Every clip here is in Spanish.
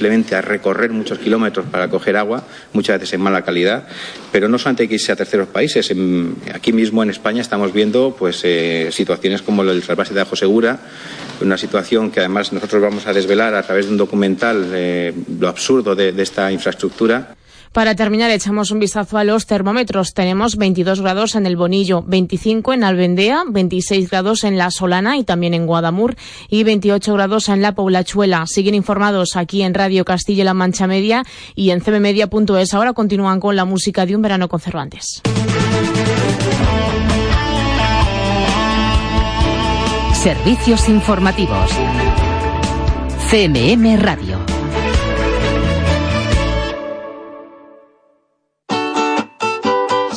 simplemente a recorrer muchos kilómetros para coger agua, muchas veces en mala calidad, pero no solamente hay que irse a terceros países. aquí mismo en España estamos viendo pues, eh, situaciones como el trasvase de Ajo Segura, una situación que además nosotros vamos a desvelar a través de un documental eh, lo absurdo de esta infraestructura. Para terminar, echamos un vistazo a los termómetros. Tenemos 22 grados en el Bonillo, 25 en Albendea, 26 grados en La Solana y también en Guadamur y 28 grados en La Poblachuela. Siguen informados aquí en Radio Castilla-La Mancha Media y en cbmedia.es. Ahora continúan con la música de un verano con Cervantes. Servicios informativos. CMM Radio.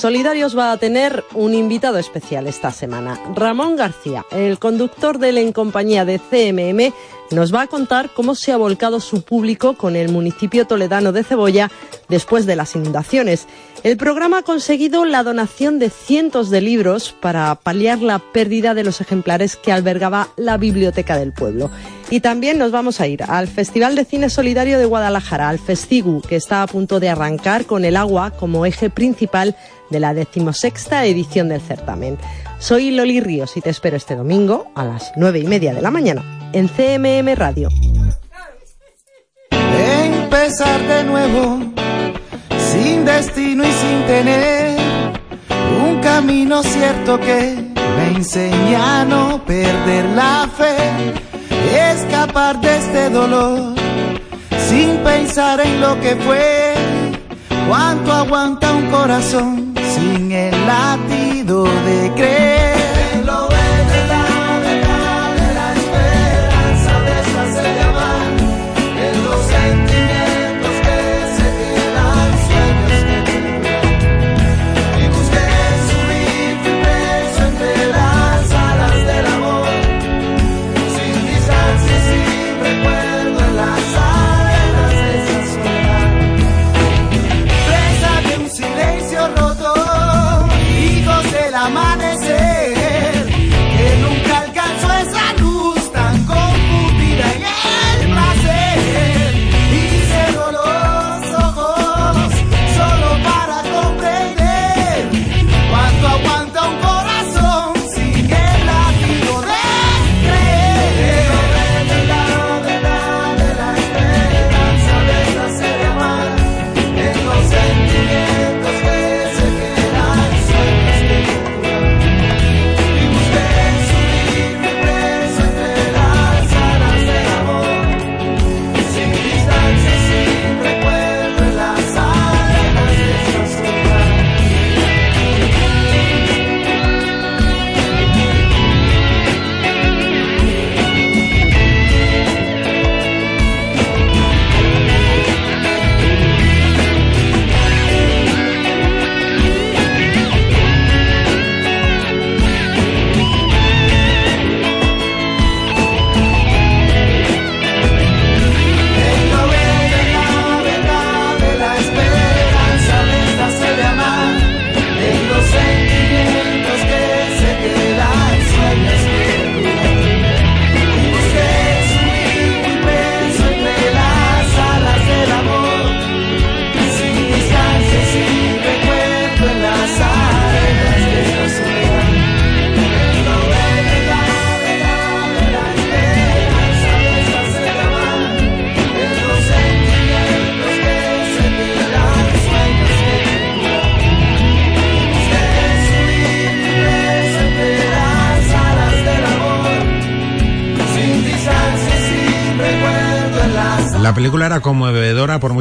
Solidarios va a tener un invitado especial esta semana. Ramón García, el conductor de la En Compañía de CMM, nos va a contar cómo se ha volcado su público con el municipio toledano de Cebolla después de las inundaciones. El programa ha conseguido la donación de cientos de libros para paliar la pérdida de los ejemplares que albergaba la biblioteca del pueblo. Y también nos vamos a ir al Festival de Cine Solidario de Guadalajara, al Festigu, que está a punto de arrancar con el agua como eje principal de la decimosexta edición del certamen. Soy Loli Ríos y te espero este domingo a las nueve y media de la mañana en CMM Radio. Empezar de nuevo, sin destino y sin tener un camino cierto que me enseña a no perder la fe, escapar de este dolor sin pensar en lo que fue, cuánto aguanta un corazón sin el latido de creer.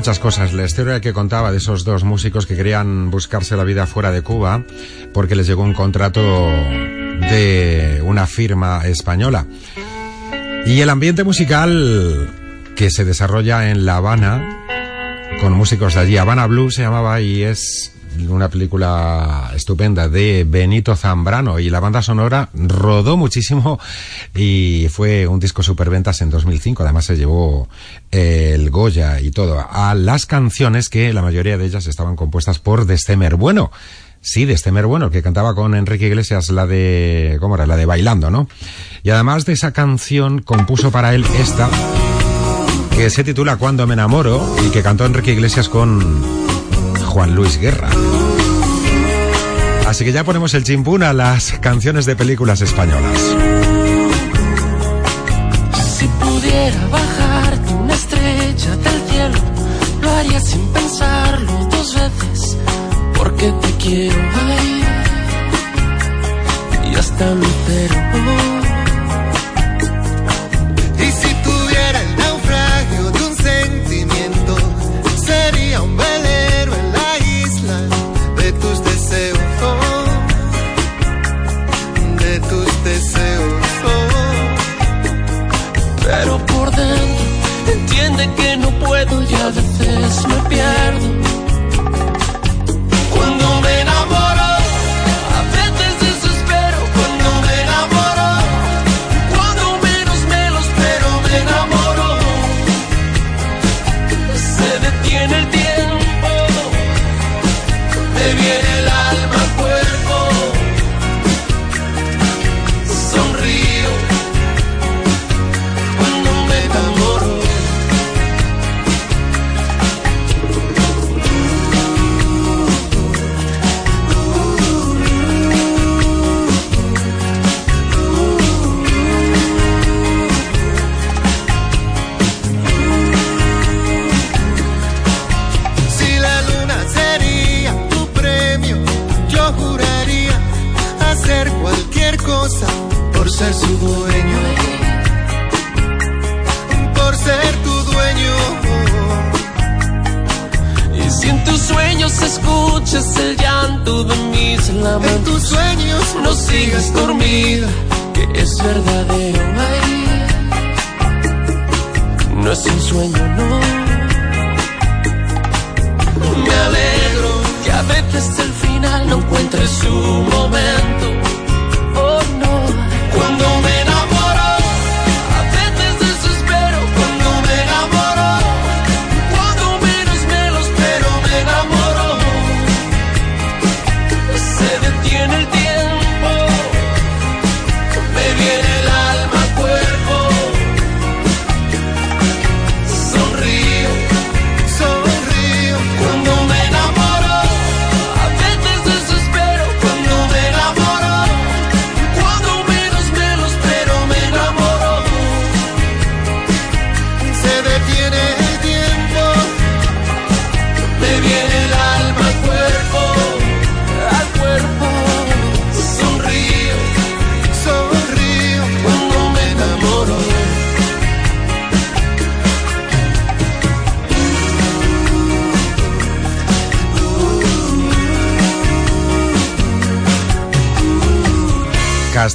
Muchas cosas. La historia que contaba de esos dos músicos que querían buscarse la vida fuera de Cuba porque les llegó un contrato de una firma española. Y el ambiente musical que se desarrolla en La Habana con músicos de allí, Habana Blue se llamaba y es una película estupenda de Benito Zambrano y la banda sonora rodó muchísimo y fue un disco superventas en 2005. Además se llevó el Goya y todo a las canciones que la mayoría de ellas estaban compuestas por Destemer Bueno. Sí, Destemer Bueno, que cantaba con Enrique Iglesias la de, ¿cómo era? La de Bailando, ¿no? Y además de esa canción compuso para él esta que se titula Cuando me enamoro y que cantó Enrique Iglesias con Juan Luis Guerra. Así que ya ponemos el chimpún a las canciones de películas españolas. Si pudiera bajarte una estrella del cielo, lo haría sin pensarlo dos veces, porque te quiero ahí y hasta lucero. me No es un sueño, no. Me alegro que a veces el final no encuentre su momento.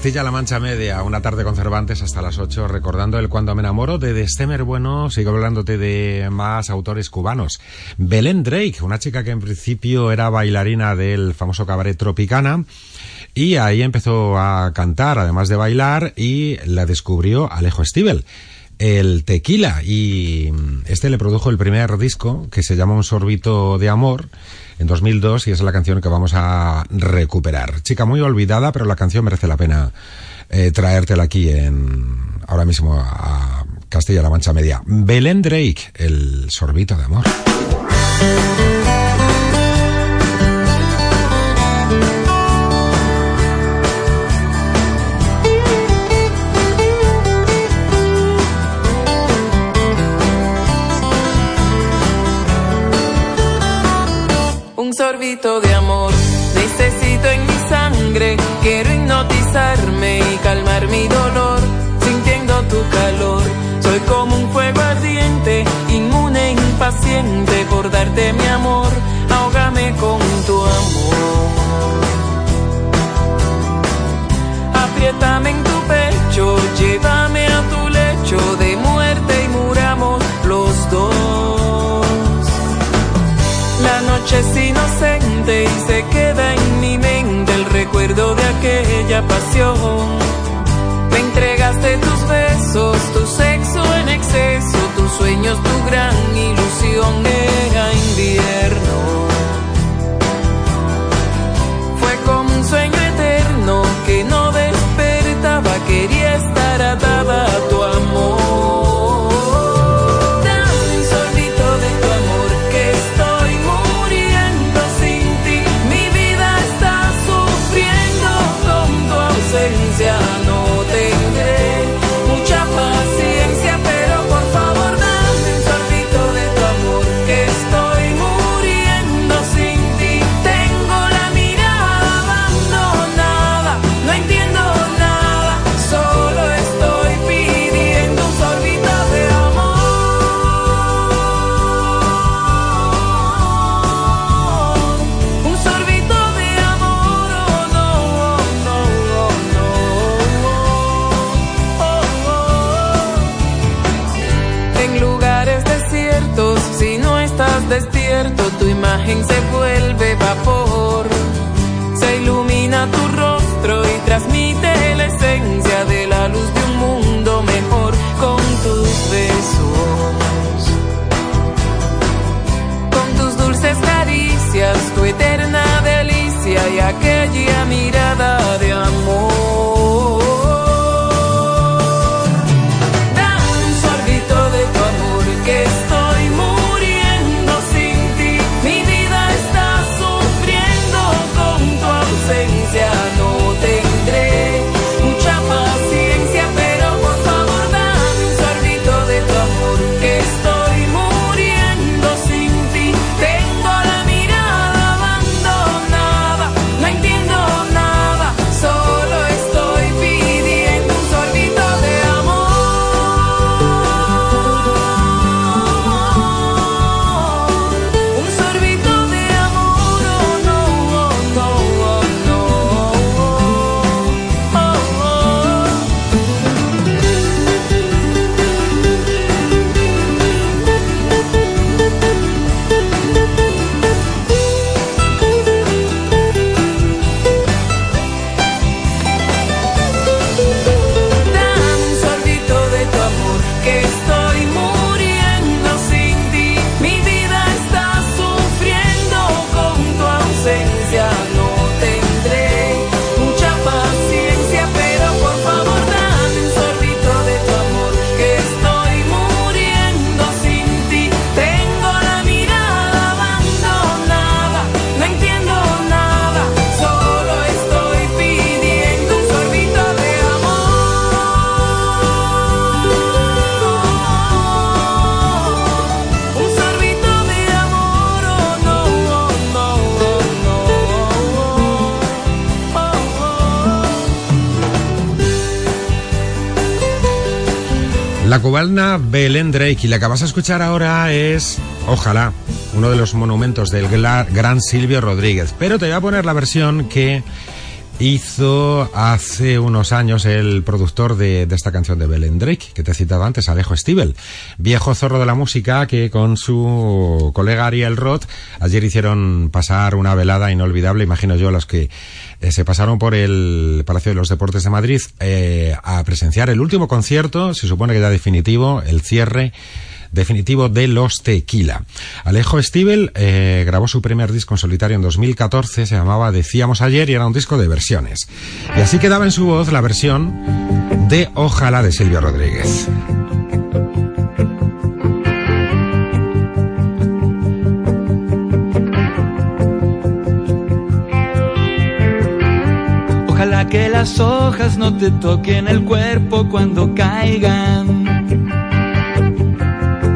Castilla-La Mancha Media, una tarde con Cervantes hasta las 8, recordando el Cuando me enamoro de Destemer Bueno, sigo hablándote de más autores cubanos. Belén Drake, una chica que en principio era bailarina del famoso cabaret Tropicana, y ahí empezó a cantar, además de bailar, y la descubrió Alejo Stivel el tequila y este le produjo el primer disco que se llama Un sorbito de amor en 2002 y es la canción que vamos a recuperar. Chica muy olvidada, pero la canción merece la pena eh, traértela aquí en ahora mismo a Castilla-La Mancha Media. Belén Drake, el sorbito de amor. De amor. Necesito en mi sangre, quiero hipnotizarme y calmar mi dolor, sintiendo tu calor. Soy como un fuego ardiente, inmune, impaciente por darte mi amor. Ahógame con tu amor. Apriétame en tu pecho, llévame a tu lecho de se queda en mi mente el recuerdo de aquella pasión. Me entregaste tus besos, tu sexo en exceso, tus sueños, tu gran ilusión. Era invierno. Fue como un sueño eterno que no despertaba, quería estar atada cubana Belén Drake y la que vas a escuchar ahora es, ojalá, uno de los monumentos del gran Silvio Rodríguez. Pero te voy a poner la versión que hizo hace unos años el productor de, esta canción de Belén Drake, que te he citado antes, Alejo Stivel, viejo zorro de la música que con su colega Ariel Roth ayer hicieron pasar una velada inolvidable, imagino yo, los que eh, se pasaron por el Palacio de los Deportes de Madrid eh, a presenciar el último concierto, se supone que ya definitivo, el cierre definitivo de los Tequila. Alejo Stivel eh, grabó su primer disco en solitario en 2014, se llamaba Decíamos ayer y era un disco de versiones. Y así quedaba en su voz la versión de Ojalá de Silvio Rodríguez. Ojalá que las hojas no te toquen el cuerpo cuando caigan.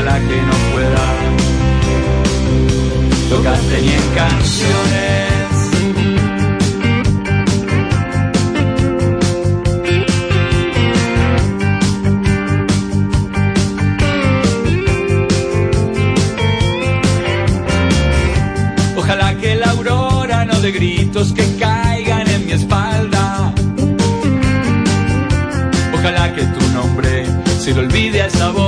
Ojalá que no pueda tocarte ni en canciones. Ojalá que la aurora no de gritos que caigan en mi espalda. Ojalá que tu nombre se le olvide a esa voz.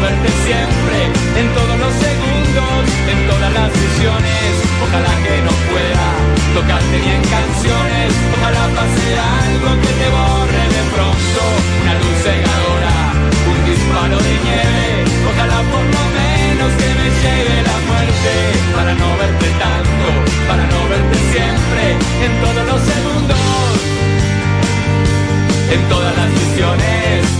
verte siempre, en todos los segundos, en todas las visiones. Ojalá que no pueda tocarte ni en canciones. Ojalá pase algo que te borre de pronto, una luz cegadora, un disparo de nieve. Ojalá por lo menos que me lleve la muerte para no verte tanto, para no verte siempre, en todos los segundos, en todas las visiones.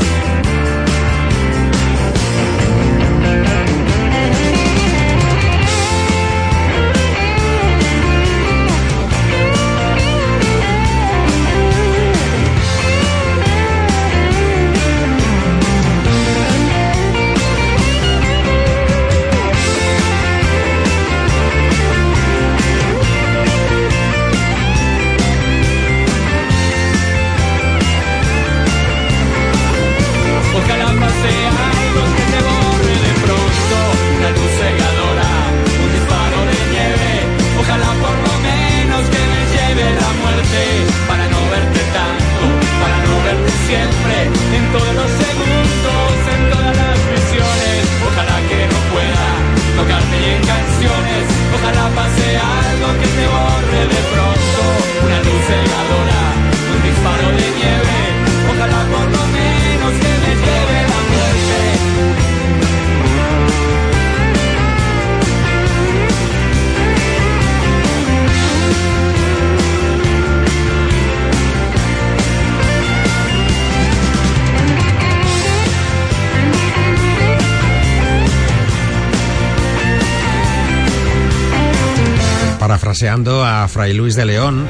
Parafraseando a Fray Luis de León,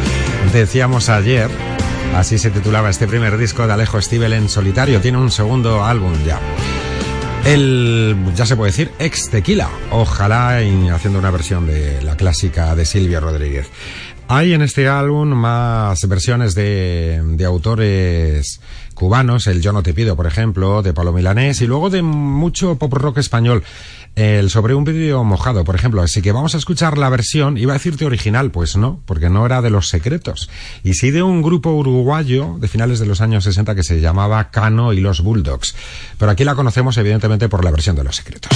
decíamos ayer, así se titulaba este primer disco de Alejo Stivel en solitario, tiene un segundo álbum ya. El, ya se puede decir, ex tequila, ojalá y haciendo una versión de la clásica de Silvio Rodríguez. Hay en este álbum más versiones de, de autores cubanos, el Yo no te pido, por ejemplo, de Pablo Milanés, y luego de mucho pop rock español. El sobre un vídeo mojado, por ejemplo. Así que vamos a escuchar la versión, iba a decirte original, pues no, porque no era de los secretos. Y sí de un grupo uruguayo de finales de los años 60 que se llamaba Cano y los Bulldogs. Pero aquí la conocemos evidentemente por la versión de los secretos.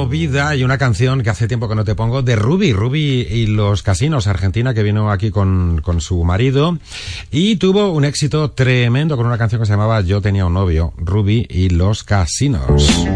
Movida y una canción que hace tiempo que no te pongo de Ruby, Ruby y los casinos, Argentina, que vino aquí con, con su marido y tuvo un éxito tremendo con una canción que se llamaba Yo tenía un novio, Ruby y los casinos.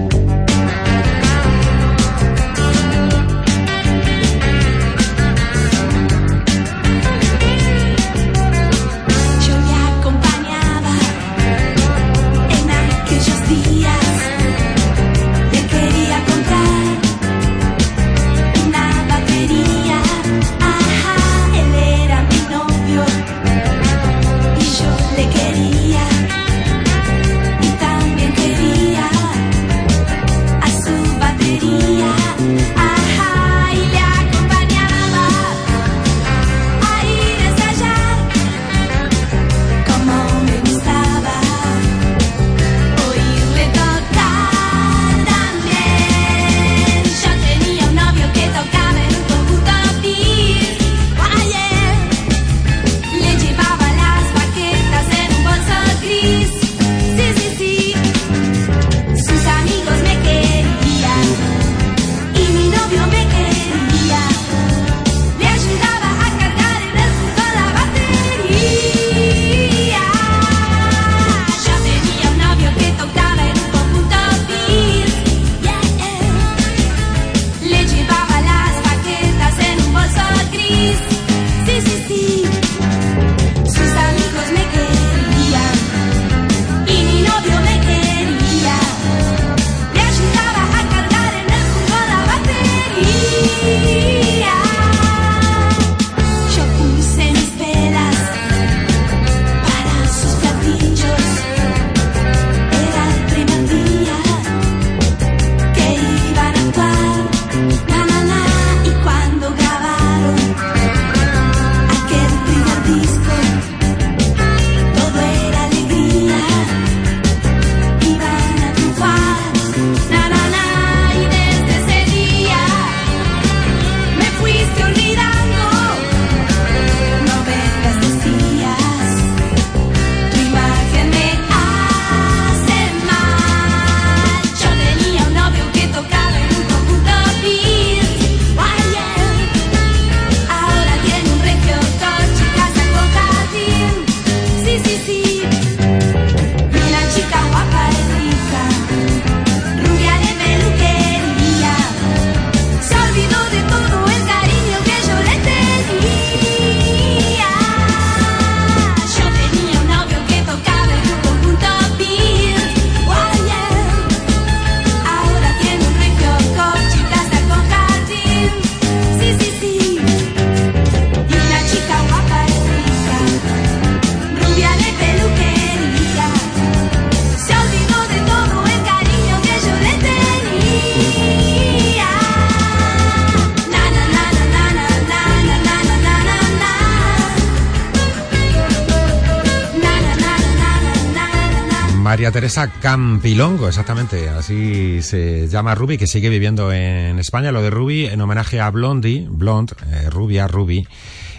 Teresa Campilongo, exactamente, así se llama Ruby, que sigue viviendo en España. Lo de Ruby en homenaje a Blondie, Blonde, eh, Rubia, Ruby.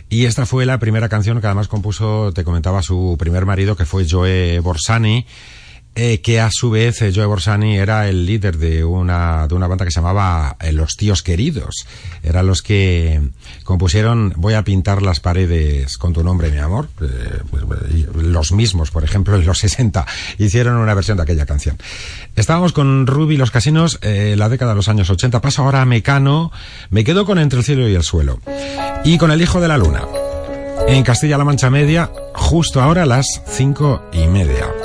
Y esta fue la primera canción que además compuso, te comentaba, su primer marido, que fue Joe Borsani eh, que a su vez eh, Joe Borsani era el líder de una, de una banda que se llamaba eh, Los Tíos Queridos. Eran los que compusieron Voy a pintar las paredes con tu nombre, mi amor. Pues, los mismos, por ejemplo, en los 60 hicieron una versión de aquella canción. Estábamos con Ruby Los Casinos, la década de los años 80. Paso ahora a Mecano. Me quedo con Entre el cielo y el suelo. Y con El Hijo de la Luna. En Castilla-La Mancha Media, justo ahora las cinco y media.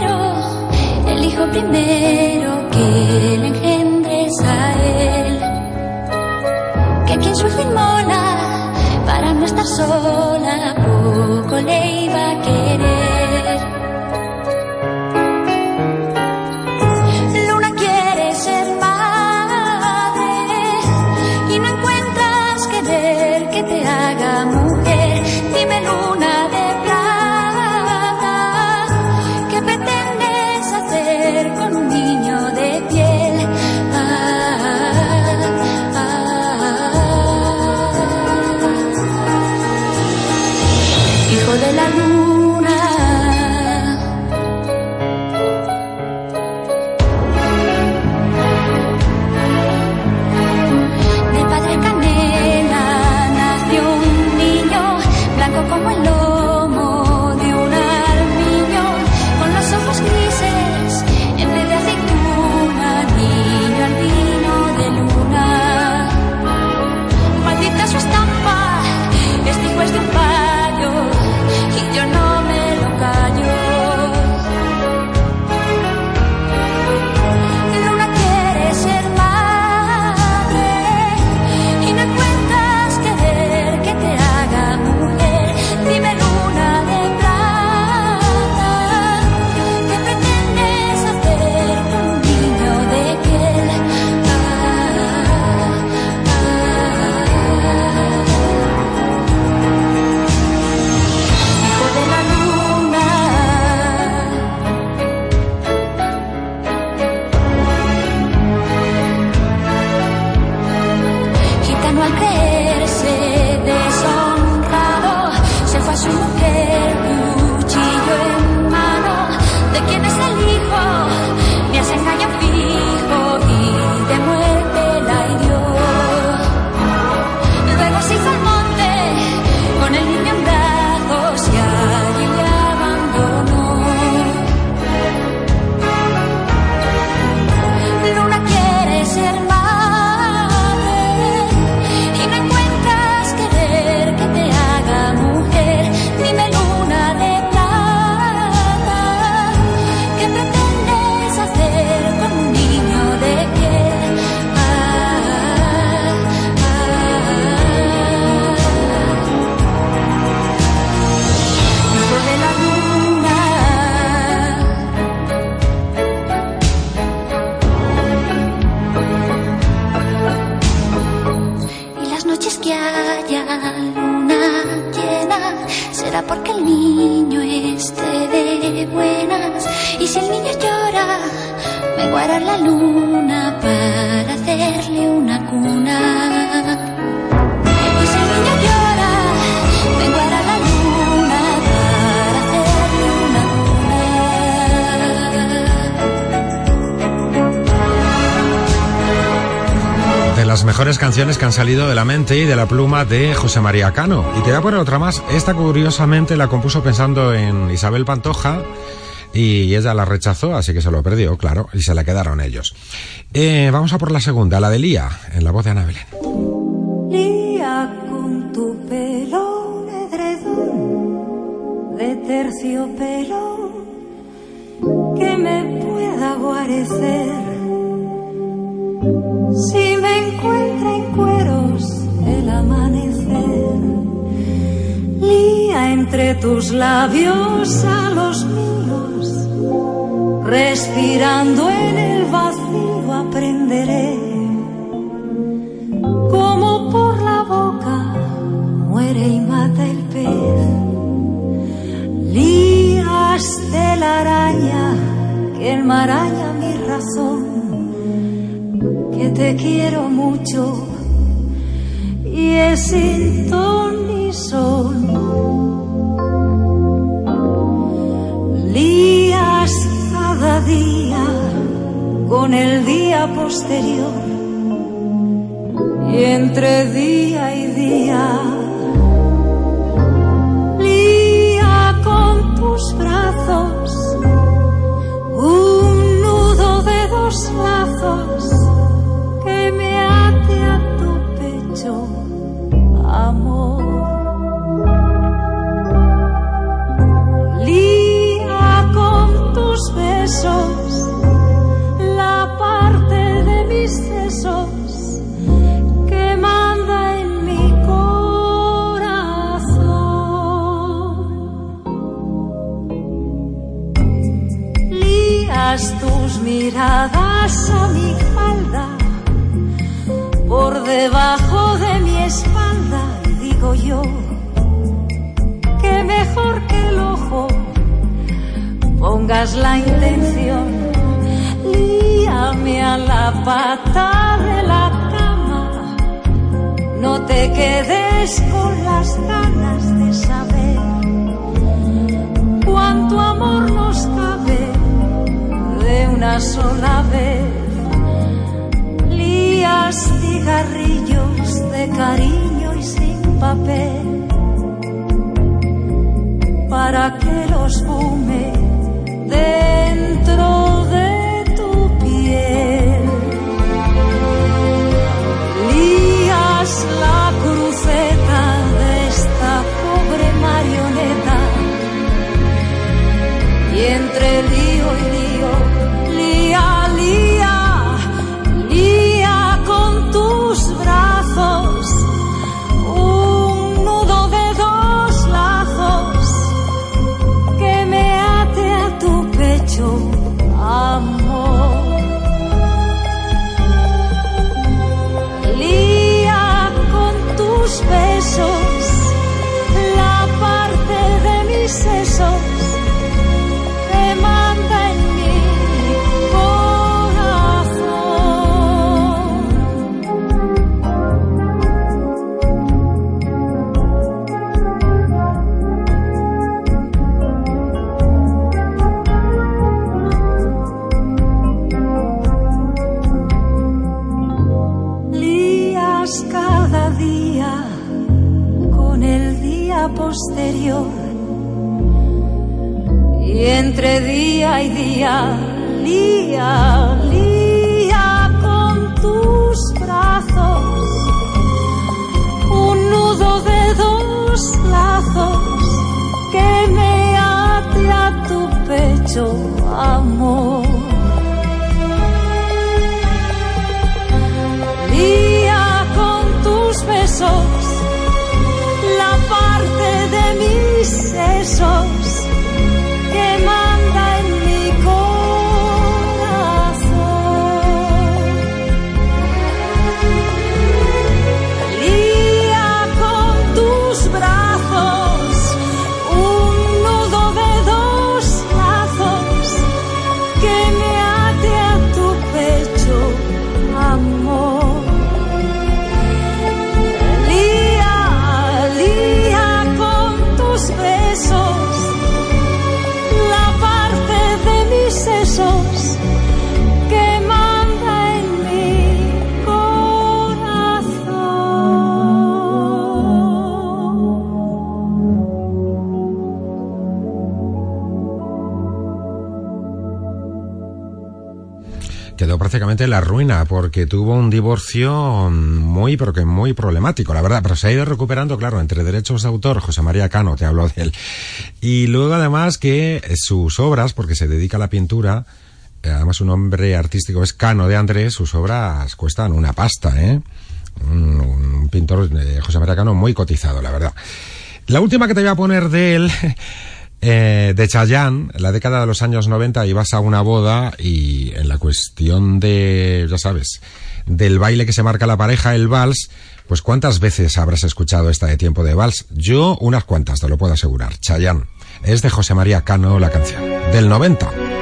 primero que le engendres a él. Que quien su inmola estar sola, poco le iba a querer. Han salido de la mente y de la pluma de José María Cano. Y te voy a poner otra más. Esta curiosamente la compuso pensando en Isabel Pantoja y ella la rechazó, así que se lo perdió, claro, y se la quedaron ellos. Eh, vamos a por la segunda, la de Lía, en la voz de Ana Belén. Lía con tu pelo edredón de terciopelo que me pueda guarecer. Si me encuentra en cueros el amanecer, lía entre tus labios a los míos, respirando en el vacío aprenderé como por la boca muere y mata el pez. Lías de la araña que enmaraña mi razón, que te quiero mucho. Y es sin ton ni son. Lías cada día con el día posterior. Y entre día y día lía con tus brazos un nudo de dos lazos amor. Lía con tus besos la parte de mis sesos que manda en mi corazón. Lías tus miradas a mi falda por debajo que mejor que el ojo pongas la intención, líame a la pata de la cama, no te quedes con las ganas de saber cuánto amor nos cabe de una sola vez. Lías cigarrillos de cariño papel para que los fume dentro de lía, prácticamente en la ruina porque tuvo un divorcio muy, pero que muy problemático, la verdad. Pero se ha ido recuperando, claro, entre derechos de autor, José María Cano, te hablo de él. Y luego además que sus obras, porque se dedica a la pintura, eh, además su nombre artístico es Cano de Andrés, sus obras cuestan una pasta, ¿eh? Un, un pintor, eh, José María Cano, muy cotizado, la verdad. La última que te voy a poner de él, eh, de Chayanne, en la década de los años 90, ibas a una boda y en la cuestión de, ya sabes, del baile que se marca la pareja, el vals, pues ¿cuántas veces habrás escuchado esta de tiempo de vals? Yo unas cuantas, te lo puedo asegurar. Chayanne. Es de José María Cano la canción, del 90.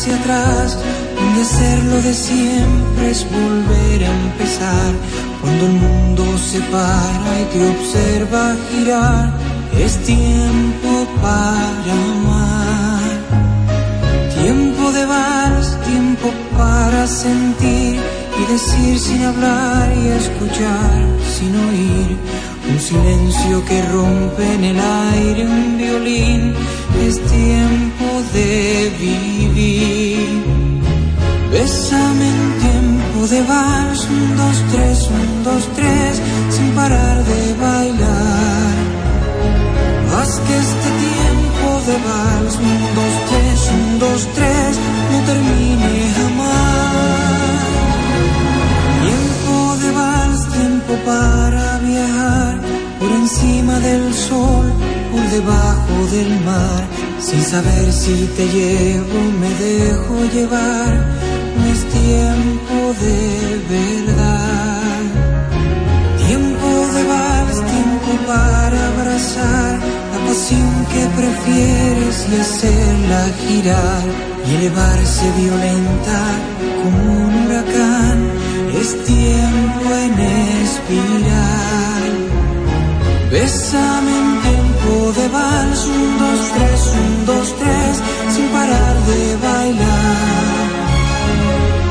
Hacia atrás, donde ser lo de siempre es volver a empezar. Cuando el mundo se para y te observa girar, es tiempo para amar. Tiempo de vals, tiempo para sentir y decir sin hablar y escuchar sin oír. Un silencio que rompe en el aire un violín, es tiempo de vivir. Bésame en tiempo de vals, un, dos, tres, si te llevo, me dejo llevar, no es tiempo de verdad. Tiempo de vals, tiempo para abrazar la pasión que prefieres y hacerla girar y elevarse violenta como un huracán. Es tiempo en espiral. Bésame en tiempo de vals, un, dos, tres, un, dos, de bailar.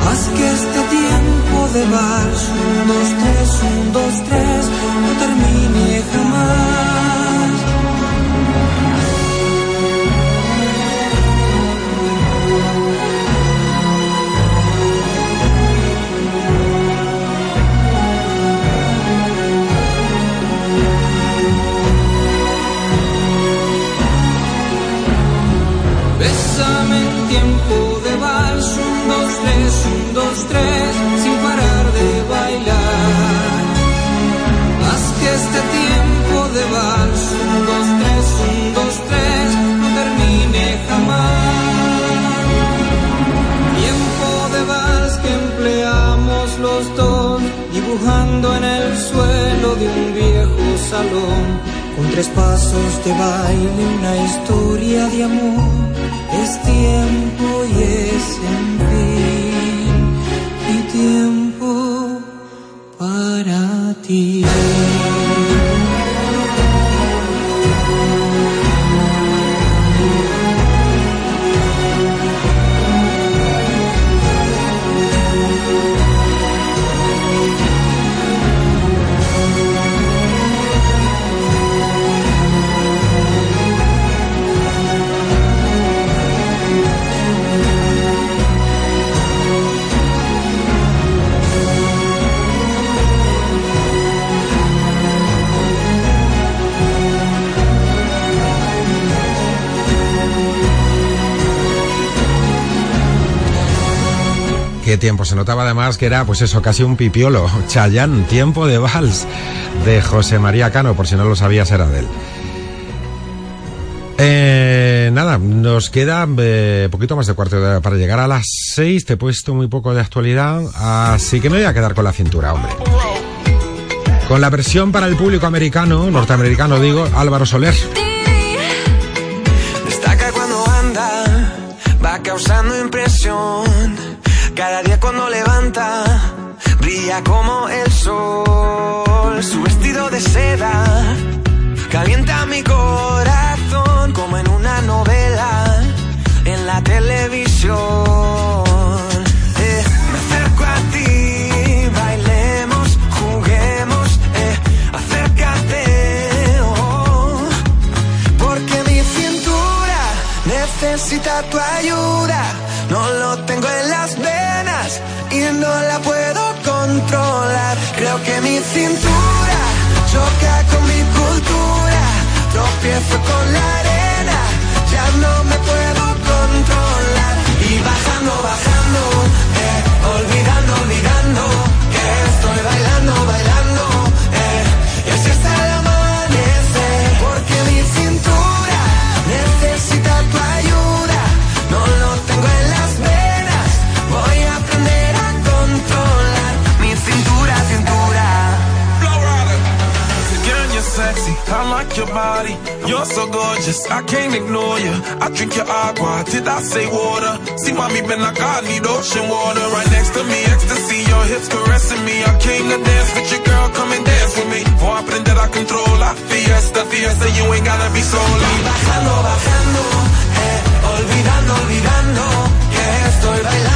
Haz que este tiempo de vals, un, dos, tres, un, dos, tres, no termine jamás. Tiempo de vals, un, dos, tres, un, dos, tres, sin parar de bailar. Haz que este tiempo de vals, un, dos, tres, un, dos, tres, no termine jamás. Tiempo de vals que empleamos los dos, dibujando en el suelo de un viejo salón. Con tres pasos de baile, una historia de amor. Es tiempo y es en fin, y tiempo para ti. Qué tiempo, se notaba además que era pues eso, casi un pipiolo. Chayán, tiempo de vals de José María Cano, por si no lo sabías era de él. Eh, nada, nos queda eh, poquito más de cuarto de para llegar a las seis. Te he puesto muy poco de actualidad, así que me voy a quedar con la cintura, hombre. Con la versión para el público americano, norteamericano digo, Álvaro Soler. Destaca cuando anda, va causando impresión. Cada día cuando levanta, brilla como el sol. Su vestido de seda calienta mi corazón como en una novela en la televisión. Eh, me acerco a ti, bailemos, juguemos, eh, acércate, oh, porque mi cintura necesita tu ayuda. Que mi cintura choca con mi cultura. Tropiezo con la arena, ya no me puedo your body. You're so gorgeous, I can't ignore you. I drink your agua, did I say water? See, mommy been like I need ocean water. Right next to me, ecstasy, your hips caressing me. I came to dance with your girl, come and dance with me. Voy a aprender a controlar. Fiesta, fiesta, you ain't gotta be sola. Bajando, bajando, eh, olvidando, olvidando, que estoy bailando,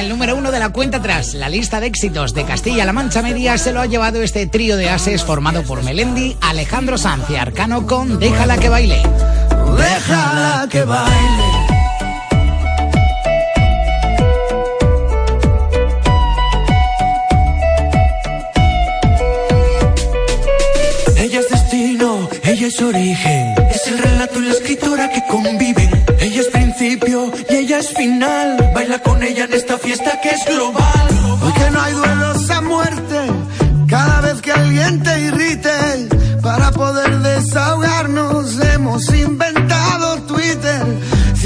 el número uno de la cuenta atrás, la lista de éxitos de Castilla-La Mancha Media, se lo ha llevado este trío de ases formado por Melendi, Alejandro Sanz y Arcano con Déjala que baile. Déjala que baile. Ella es destino, ella es origen. Es el relato y la escritura que conviven. Ella es principio y es final. Baila con ella en esta fiesta que es global. Porque no hay duelos a muerte. Cada vez que alguien te irrite, para poder desahogarnos hemos inventado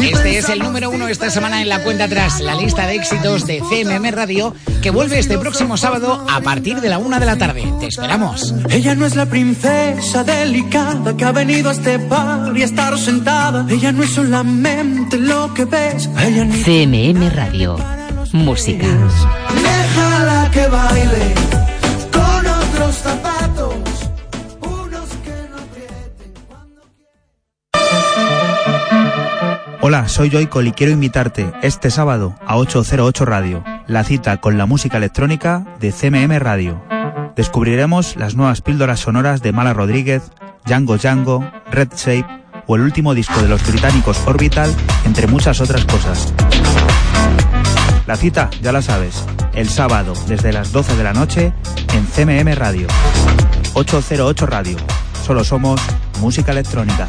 Este es el número uno esta semana en la cuenta atrás, la lista de éxitos de CMM Radio, que vuelve este próximo sábado a partir de la una de la tarde. Te esperamos. Ella no es la princesa delicada que ha venido a este bar y a estar sentada. Ella no es solamente lo que ves. Ella ni CMM Radio. Música. Déjala que baile con otros zapatos. Hola, soy Joycol y quiero invitarte este sábado a 808 Radio, la cita con la música electrónica de CMM Radio. Descubriremos las nuevas píldoras sonoras de Mala Rodríguez, Django Django, Red Shape o el último disco de los británicos Orbital, entre muchas otras cosas. La cita, ya la sabes, el sábado desde las 12 de la noche en CMM Radio. 808 Radio. Solo somos música electrónica.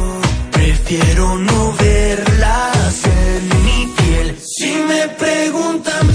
Prefiero no verlas en mi piel. Si me preguntan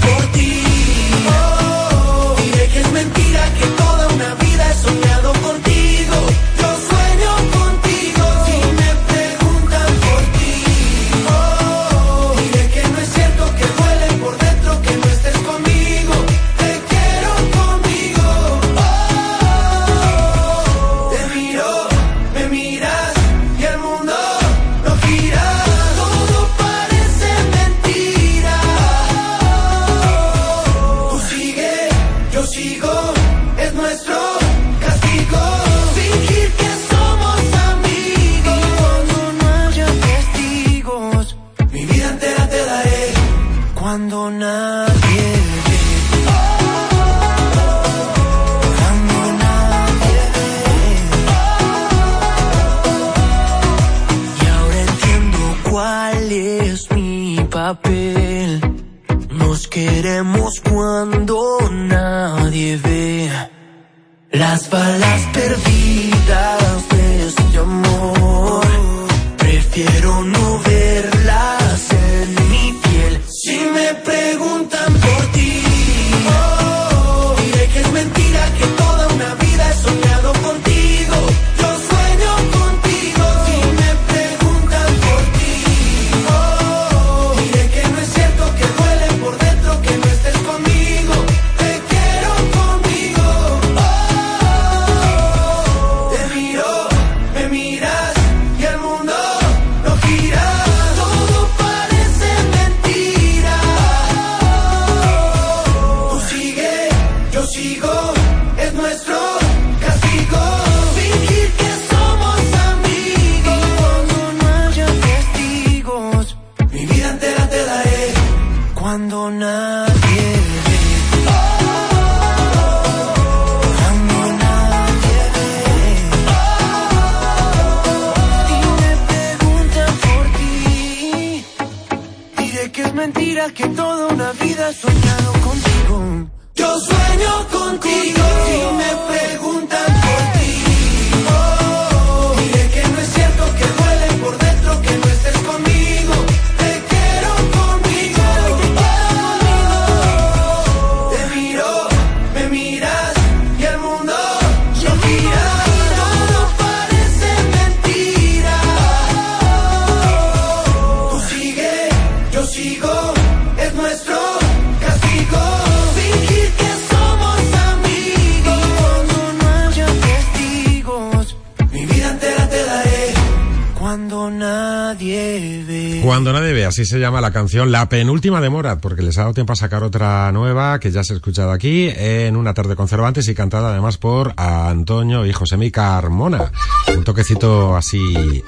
se llama la canción, la penúltima de Morat, porque les ha dado tiempo a sacar otra nueva que ya se ha escuchado aquí en una tarde con Cervantes y cantada además por Antonio y José Carmona. Un toquecito así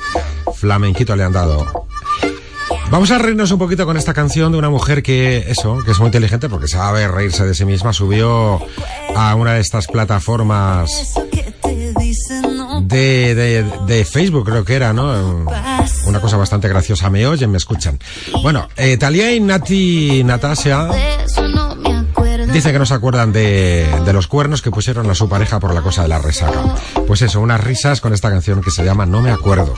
flamenquito le han dado. Vamos a reírnos un poquito con esta canción de una mujer que, eso, que es muy inteligente porque sabe reírse de sí misma. Subió a una de estas plataformas de, de, de Facebook, creo que era, ¿no? Una cosa bastante graciosa. Me oyen, me escuchan. Bueno, eh, Talia y Nati Natasha Dice que no se acuerdan de, de, los cuernos que pusieron a su pareja por la cosa de la resaca. Pues eso, unas risas con esta canción que se llama No me acuerdo.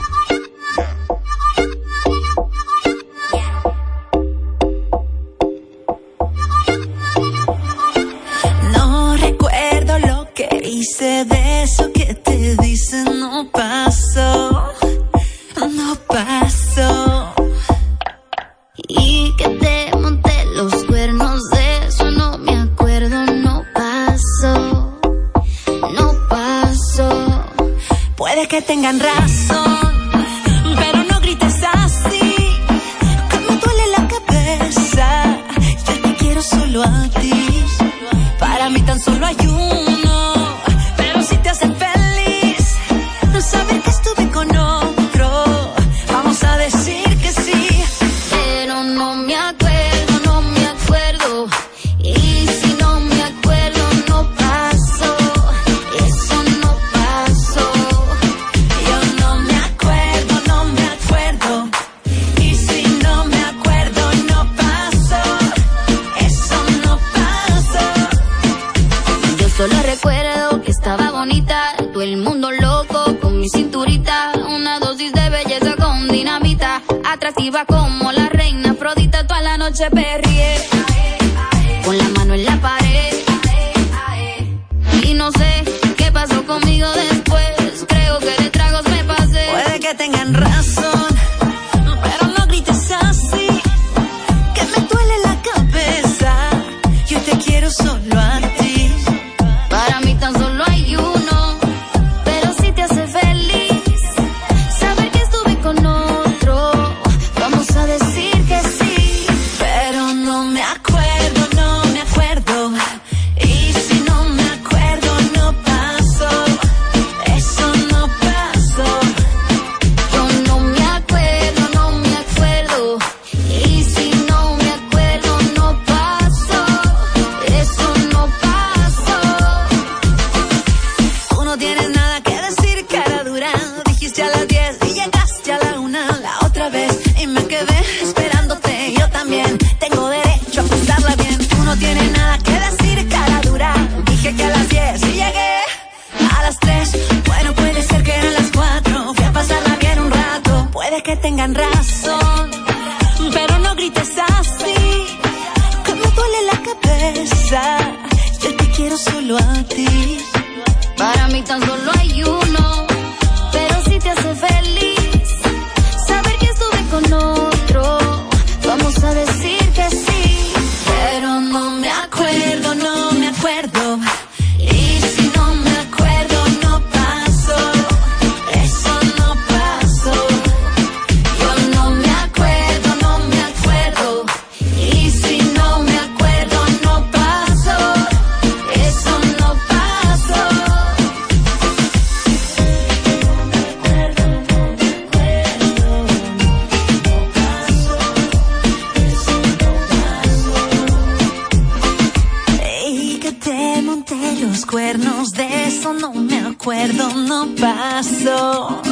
Los cuernos, de eso no me acuerdo, no pasó,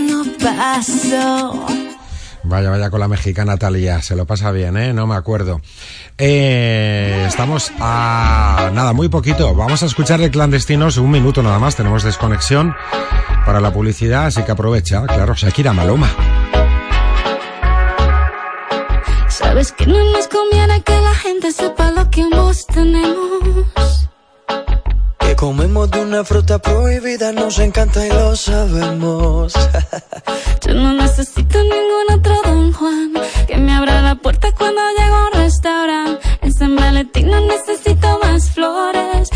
no pasó. Vaya, vaya con la mexicana Talía, se lo pasa bien, ¿eh? No me acuerdo. Eh, estamos a nada, muy poquito. Vamos a escuchar de clandestinos un minuto nada más. Tenemos desconexión para la publicidad, así que aprovecha. Claro, Shakira Maloma. Sabes que no nos conviene que la gente sepa lo que ambos tenemos. Comemos de una fruta prohibida, nos encanta y lo sabemos. Yo no necesito ningún otro Don Juan que me abra la puerta cuando llego a un restaurante. En San no necesito más flores.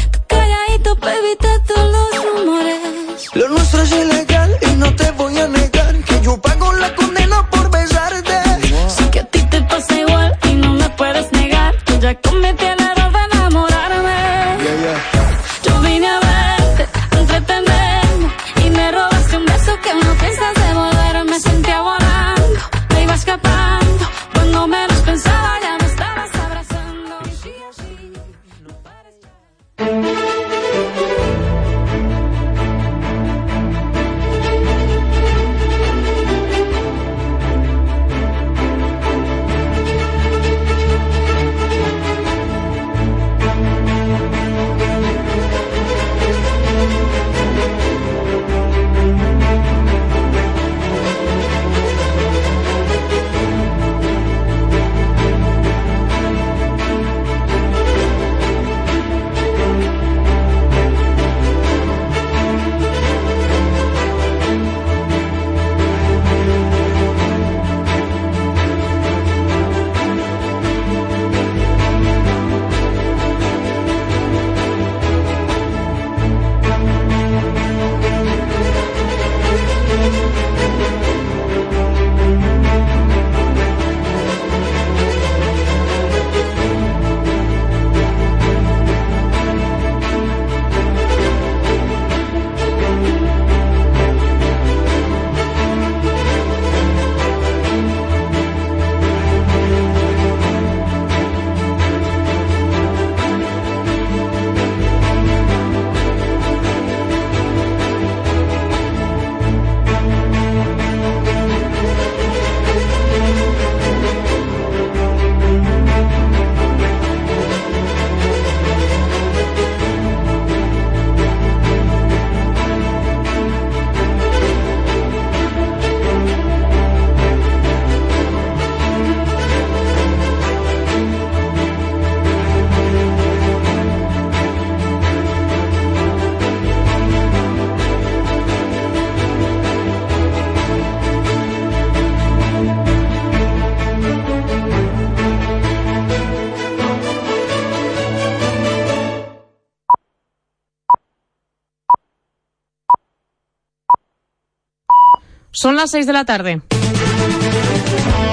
Son las 6 de la tarde.